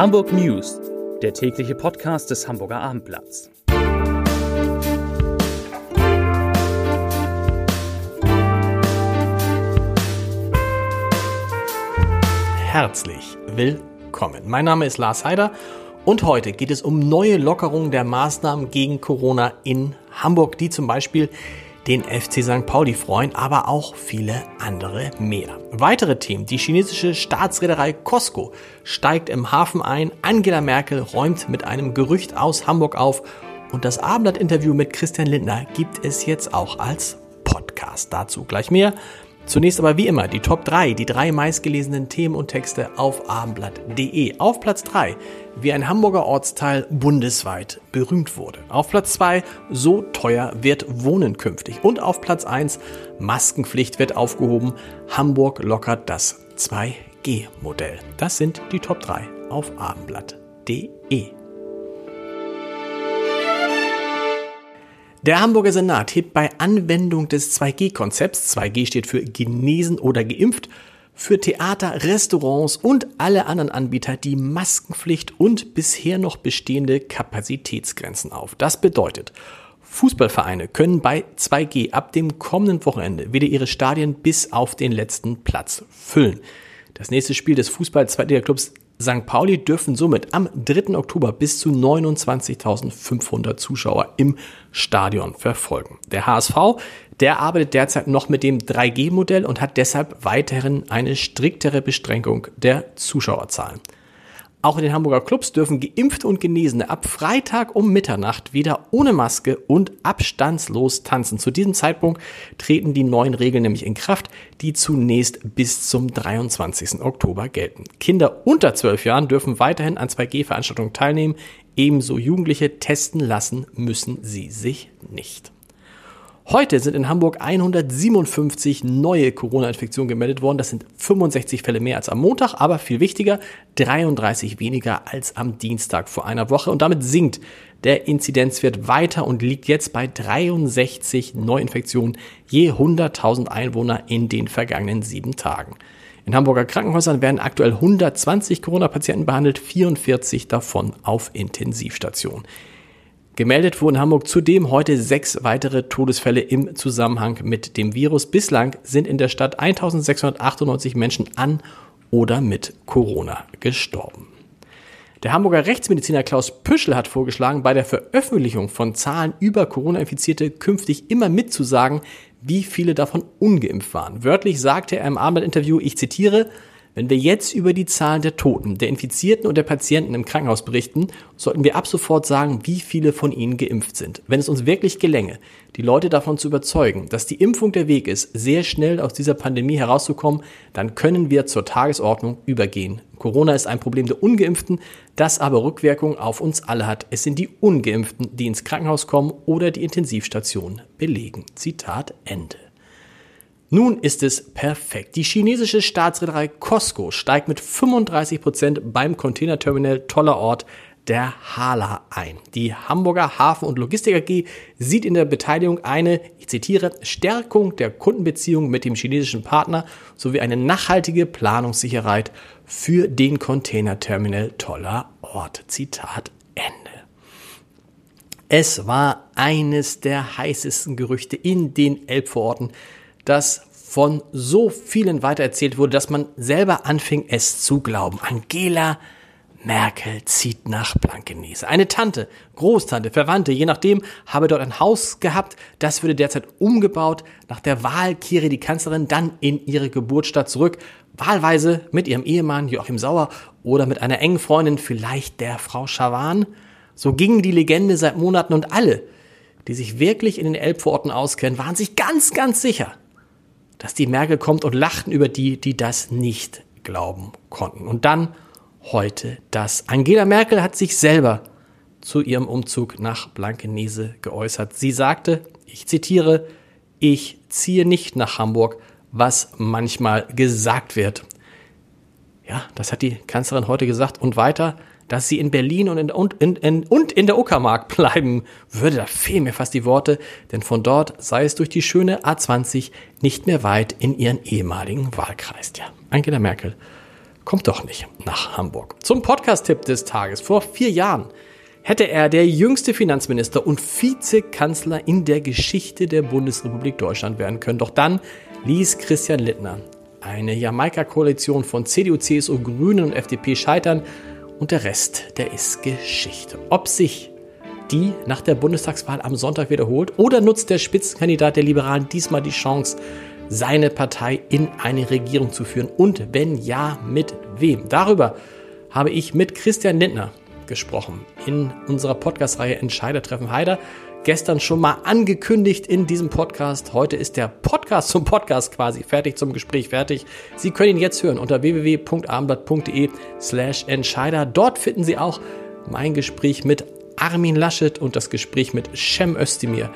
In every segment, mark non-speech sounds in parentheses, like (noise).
Hamburg News, der tägliche Podcast des Hamburger Abendblatts. Herzlich willkommen. Mein Name ist Lars Heider und heute geht es um neue Lockerungen der Maßnahmen gegen Corona in Hamburg, die zum Beispiel den FC St. Pauli freuen, aber auch viele andere mehr. Weitere Themen. Die chinesische Staatsreederei Costco steigt im Hafen ein. Angela Merkel räumt mit einem Gerücht aus Hamburg auf. Und das Abendblatt-Interview mit Christian Lindner gibt es jetzt auch als Podcast. Dazu gleich mehr. Zunächst aber wie immer die Top 3, die drei meistgelesenen Themen und Texte auf abendblatt.de. Auf Platz 3, wie ein Hamburger Ortsteil bundesweit berühmt wurde. Auf Platz 2, so teuer wird Wohnen künftig. Und auf Platz 1, Maskenpflicht wird aufgehoben. Hamburg lockert das 2G-Modell. Das sind die Top 3 auf abendblatt.de. Der Hamburger Senat hebt bei Anwendung des 2G-Konzepts, 2G steht für genesen oder geimpft, für Theater, Restaurants und alle anderen Anbieter die Maskenpflicht und bisher noch bestehende Kapazitätsgrenzen auf. Das bedeutet, Fußballvereine können bei 2G ab dem kommenden Wochenende wieder ihre Stadien bis auf den letzten Platz füllen. Das nächste Spiel des Fußball-Zweitliga-Clubs St. Pauli dürfen somit am 3. Oktober bis zu 29.500 Zuschauer im Stadion verfolgen. Der HSV, der arbeitet derzeit noch mit dem 3G-Modell und hat deshalb weiterhin eine striktere Beschränkung der Zuschauerzahlen. Auch in den Hamburger Clubs dürfen Geimpfte und Genesene ab Freitag um Mitternacht wieder ohne Maske und abstandslos tanzen. Zu diesem Zeitpunkt treten die neuen Regeln nämlich in Kraft, die zunächst bis zum 23. Oktober gelten. Kinder unter 12 Jahren dürfen weiterhin an 2G-Veranstaltungen teilnehmen. Ebenso Jugendliche testen lassen müssen sie sich nicht. Heute sind in Hamburg 157 neue Corona-Infektionen gemeldet worden. Das sind 65 Fälle mehr als am Montag, aber viel wichtiger, 33 weniger als am Dienstag vor einer Woche. Und damit sinkt der Inzidenzwert weiter und liegt jetzt bei 63 Neuinfektionen je 100.000 Einwohner in den vergangenen sieben Tagen. In Hamburger Krankenhäusern werden aktuell 120 Corona-Patienten behandelt, 44 davon auf Intensivstationen. Gemeldet wurden in Hamburg zudem heute sechs weitere Todesfälle im Zusammenhang mit dem Virus. Bislang sind in der Stadt 1698 Menschen an oder mit Corona gestorben. Der Hamburger Rechtsmediziner Klaus Püschel hat vorgeschlagen, bei der Veröffentlichung von Zahlen über Corona-Infizierte künftig immer mitzusagen, wie viele davon ungeimpft waren. Wörtlich sagte er im Abendinterview, ich zitiere, wenn wir jetzt über die Zahlen der Toten, der Infizierten und der Patienten im Krankenhaus berichten, sollten wir ab sofort sagen, wie viele von ihnen geimpft sind. Wenn es uns wirklich gelänge, die Leute davon zu überzeugen, dass die Impfung der Weg ist, sehr schnell aus dieser Pandemie herauszukommen, dann können wir zur Tagesordnung übergehen. Corona ist ein Problem der Ungeimpften, das aber Rückwirkungen auf uns alle hat. Es sind die Ungeimpften, die ins Krankenhaus kommen oder die Intensivstation belegen. Zitat Ende. Nun ist es perfekt. Die chinesische Staatsreederei Costco steigt mit 35 Prozent beim Containerterminal Toller Ort der Hala ein. Die Hamburger Hafen- und Logistik AG sieht in der Beteiligung eine, ich zitiere, Stärkung der Kundenbeziehung mit dem chinesischen Partner sowie eine nachhaltige Planungssicherheit für den Containerterminal Toller Ort. Zitat Ende. Es war eines der heißesten Gerüchte in den Elbvororten das von so vielen weitererzählt wurde, dass man selber anfing, es zu glauben. Angela Merkel zieht nach Blankenese. Eine Tante, Großtante, Verwandte, je nachdem, habe dort ein Haus gehabt. Das würde derzeit umgebaut. Nach der Wahl kehre die Kanzlerin dann in ihre Geburtsstadt zurück. Wahlweise mit ihrem Ehemann Joachim Sauer oder mit einer engen Freundin, vielleicht der Frau Schawan. So ging die Legende seit Monaten und alle, die sich wirklich in den Elbvororten auskennen, waren sich ganz, ganz sicher, dass die Merkel kommt und lachten über die, die das nicht glauben konnten. Und dann heute das. Angela Merkel hat sich selber zu ihrem Umzug nach Blankenese geäußert. Sie sagte, ich zitiere, ich ziehe nicht nach Hamburg, was manchmal gesagt wird. Ja, das hat die Kanzlerin heute gesagt. Und weiter, dass sie in Berlin und in, und in, in, und in der Uckermark (laughs) bleiben würde. Da fehlen mir fast die Worte, denn von dort sei es durch die schöne A20 nicht mehr weit in ihren ehemaligen Wahlkreis. Ja, Angela Merkel kommt doch nicht nach Hamburg. Zum Podcast-Tipp des Tages. Vor vier Jahren hätte er der jüngste Finanzminister und Vizekanzler in der Geschichte der Bundesrepublik Deutschland werden können. Doch dann ließ Christian Littner eine Jamaika-Koalition von CDU, CSU, Grünen und FDP scheitern und der Rest, der ist Geschichte. Ob sich die nach der Bundestagswahl am Sonntag wiederholt oder nutzt der Spitzenkandidat der Liberalen diesmal die Chance, seine Partei in eine Regierung zu führen und wenn ja, mit wem? Darüber habe ich mit Christian Lindner gesprochen in unserer Podcast-Reihe Entscheider treffen Heider. Gestern schon mal angekündigt in diesem Podcast. Heute ist der Podcast zum Podcast quasi fertig, zum Gespräch fertig. Sie können ihn jetzt hören unter www.abendblatt.de slash Entscheider. Dort finden Sie auch mein Gespräch mit Armin Laschet und das Gespräch mit Cem Özdemir.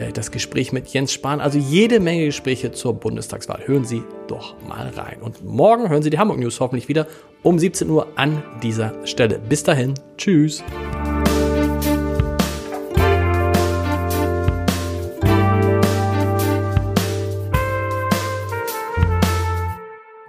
Äh, das Gespräch mit Jens Spahn. Also jede Menge Gespräche zur Bundestagswahl. Hören Sie doch mal rein. Und morgen hören Sie die Hamburg News hoffentlich wieder um 17 Uhr an dieser Stelle. Bis dahin. Tschüss.